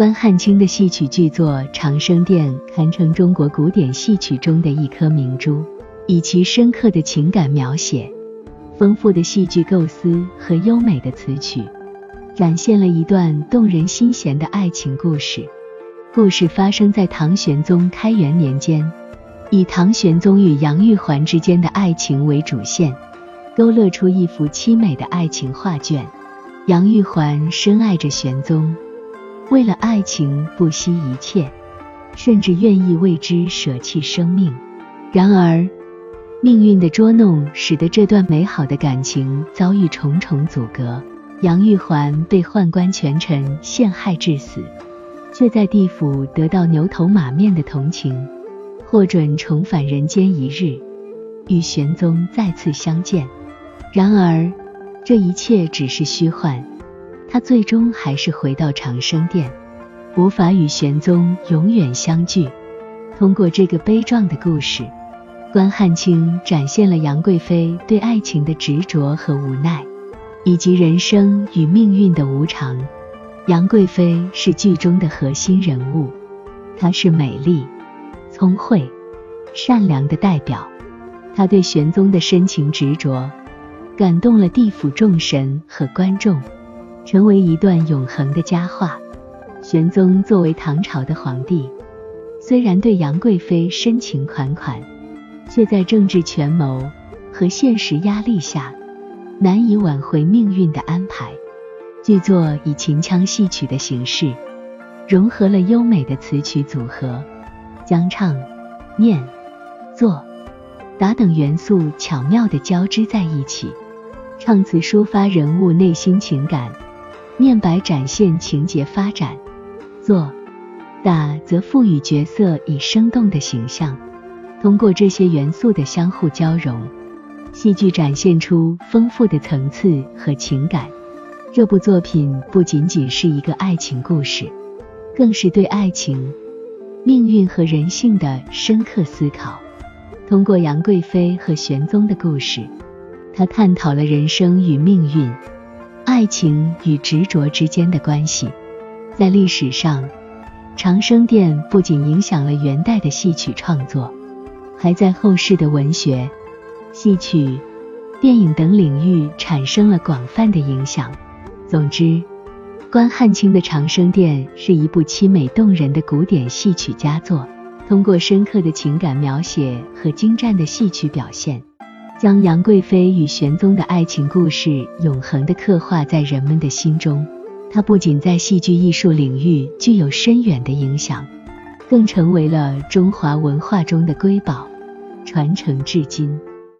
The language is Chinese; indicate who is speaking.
Speaker 1: 关汉卿的戏曲剧作《长生殿》堪称中国古典戏曲中的一颗明珠，以其深刻的情感描写、丰富的戏剧构思和优美的词曲，展现了一段动人心弦的爱情故事。故事发生在唐玄宗开元年间，以唐玄宗与杨玉环之间的爱情为主线，勾勒出一幅凄美的爱情画卷。杨玉环深爱着玄宗。为了爱情不惜一切，甚至愿意为之舍弃生命。然而，命运的捉弄使得这段美好的感情遭遇重重阻隔。杨玉环被宦官权臣陷害致死，却在地府得到牛头马面的同情，获准重返人间一日，与玄宗再次相见。然而，这一切只是虚幻。他最终还是回到长生殿，无法与玄宗永远相聚。通过这个悲壮的故事，关汉卿展现了杨贵妃对爱情的执着和无奈，以及人生与命运的无常。杨贵妃是剧中的核心人物，她是美丽、聪慧、善良的代表。她对玄宗的深情执着，感动了地府众神和观众。成为一段永恒的佳话。玄宗作为唐朝的皇帝，虽然对杨贵妃深情款款，却在政治权谋和现实压力下，难以挽回命运的安排。剧作以秦腔戏曲的形式，融合了优美的词曲组合，将唱、念、做、打等元素巧妙地交织在一起，唱词抒发人物内心情感。念白展现情节发展，做打则赋予角色以生动的形象。通过这些元素的相互交融，戏剧展现出丰富的层次和情感。这部作品不仅仅是一个爱情故事，更是对爱情、命运和人性的深刻思考。通过杨贵妃和玄宗的故事，他探讨了人生与命运。爱情与执着之间的关系，在历史上，长生殿不仅影响了元代的戏曲创作，还在后世的文学、戏曲、电影等领域产生了广泛的影响。总之，关汉卿的《长生殿》是一部凄美动人的古典戏曲佳作，通过深刻的情感描写和精湛的戏曲表现。将杨贵妃与玄宗的爱情故事永恒地刻画在人们的心中。它不仅在戏剧艺术领域具有深远的影响，更成为了中华文化中的瑰宝，传承至今。